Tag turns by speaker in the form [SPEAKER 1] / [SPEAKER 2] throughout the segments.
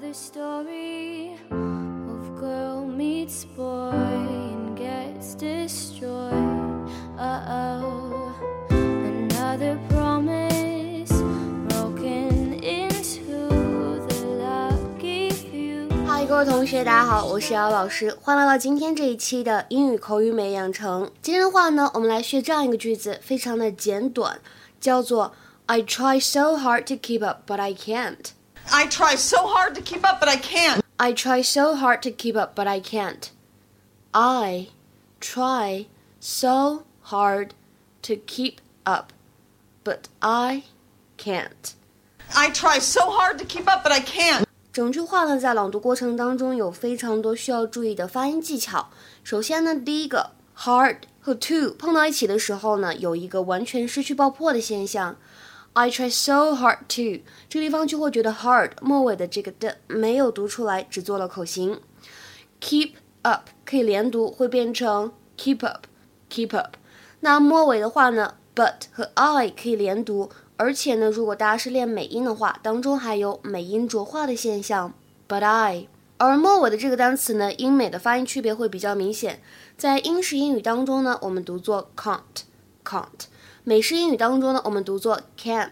[SPEAKER 1] the story of girl meets boy and gets destroyed. Uh oh. Another promise broken into the lucky few.
[SPEAKER 2] 嗨，各位同学，大家好，我是瑶老师，欢迎来到今天这一期的英语口语美养成。今天的话呢，我们来学这样一个句子，非常的简短，叫做 I try so hard to keep up, but I can't.
[SPEAKER 3] I try so hard to keep up, but I can't.
[SPEAKER 2] I try so hard to keep up, but I can't. I try so hard to keep up, but I can't.
[SPEAKER 3] I try so hard to keep up, but I can't.
[SPEAKER 2] 整句话呢，在朗读过程当中有非常多需要注意的发音技巧。首先呢，第一个 hard 和 to 碰到一起的时候呢，有一个完全失去爆破的现象。 I try so hard to，这个地方就会觉得 hard 末尾的这个的没有读出来，只做了口型。Keep up 可以连读，会变成 keep up，keep up。那末尾的话呢，but 和 I 可以连读，而且呢，如果大家是练美音的话，当中还有美音浊化的现象。But I，而末尾的这个单词呢，英美的发音区别会比较明显。在英式英语当中呢，我们读作 can't，can't。美式英语当中呢，我们读作 can't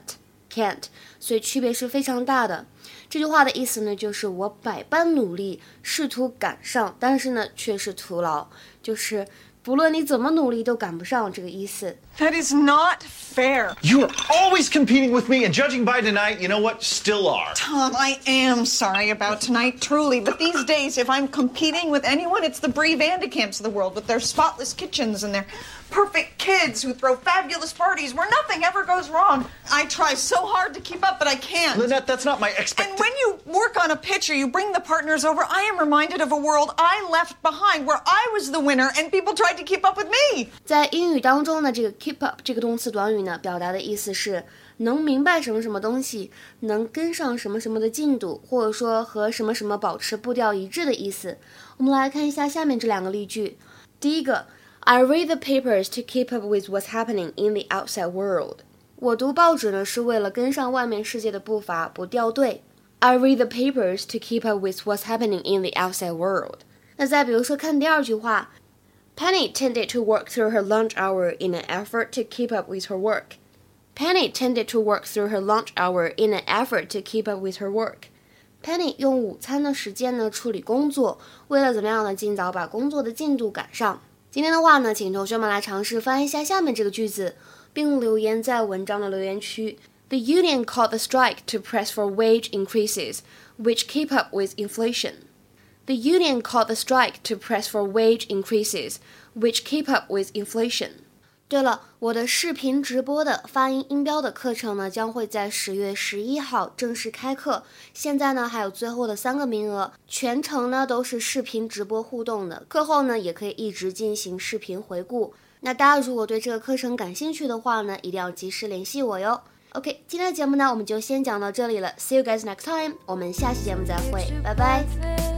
[SPEAKER 2] can't，所以区别是非常大的。这句话的意思呢，就是我百般努力，试图赶上，但是呢，却是徒劳，就是不论你怎么努力都赶不上这个意思。
[SPEAKER 3] That is not fair.
[SPEAKER 4] You are always competing with me, and judging by tonight, you know what? Still are.
[SPEAKER 3] Tom, I am sorry about tonight, truly, but these days, if I'm competing with anyone, it's the Bree Van de Kamps of the world with their spotless kitchens and their perfect kids who throw fabulous parties where nothing ever goes wrong. I try so hard to keep up, but I can't.
[SPEAKER 4] Lynette, that's not my
[SPEAKER 3] And
[SPEAKER 4] expectation.
[SPEAKER 3] when you work on a picture, you bring the partners over. I am reminded of a world I left behind where I was the winner and people tried to keep up with me.
[SPEAKER 2] 在英语当中呢，这个 keep up 这个动词短语呢，表达的意思是能明白什么什么东西，能跟上什么什么的进度，或者说和什么什么保持步调一致的意思。我们来看一下下面这两个例句。第一个 ，I read the papers to keep up with what's happening in the outside world。我读报纸呢，是为了跟上外面世界的步伐，不掉队。I read the papers to keep up with what's happening in the outside world。那再比如说看第二句话。Penny tended to work through her lunch hour in an effort to keep up with her work. Penny tended to work through her lunch hour in an effort to keep up with her work. Penny 用午餐的时间呢处理工作，为了怎么样呢，尽早把工作的进度赶上。 今天的话呢，请同学们来尝试翻译一下下面这个句子，并留言在文章的留言区。The union called the strike to press for wage increases, which keep up with inflation. The union called the strike to press for wage increases, which keep up with inflation. 对了，我的视频直播的发音音标的课程呢，将会在十月十一号正式开课。现在呢，还有最后的三个名额，全程呢都是视频直播互动的。课后呢，也可以一直进行视频回顾。那大家如果对这个课程感兴趣的话呢，一定要及时联系我哟。OK，今天的节目呢，我们就先讲到这里了。See you guys next time，我们下期节目再会，拜拜。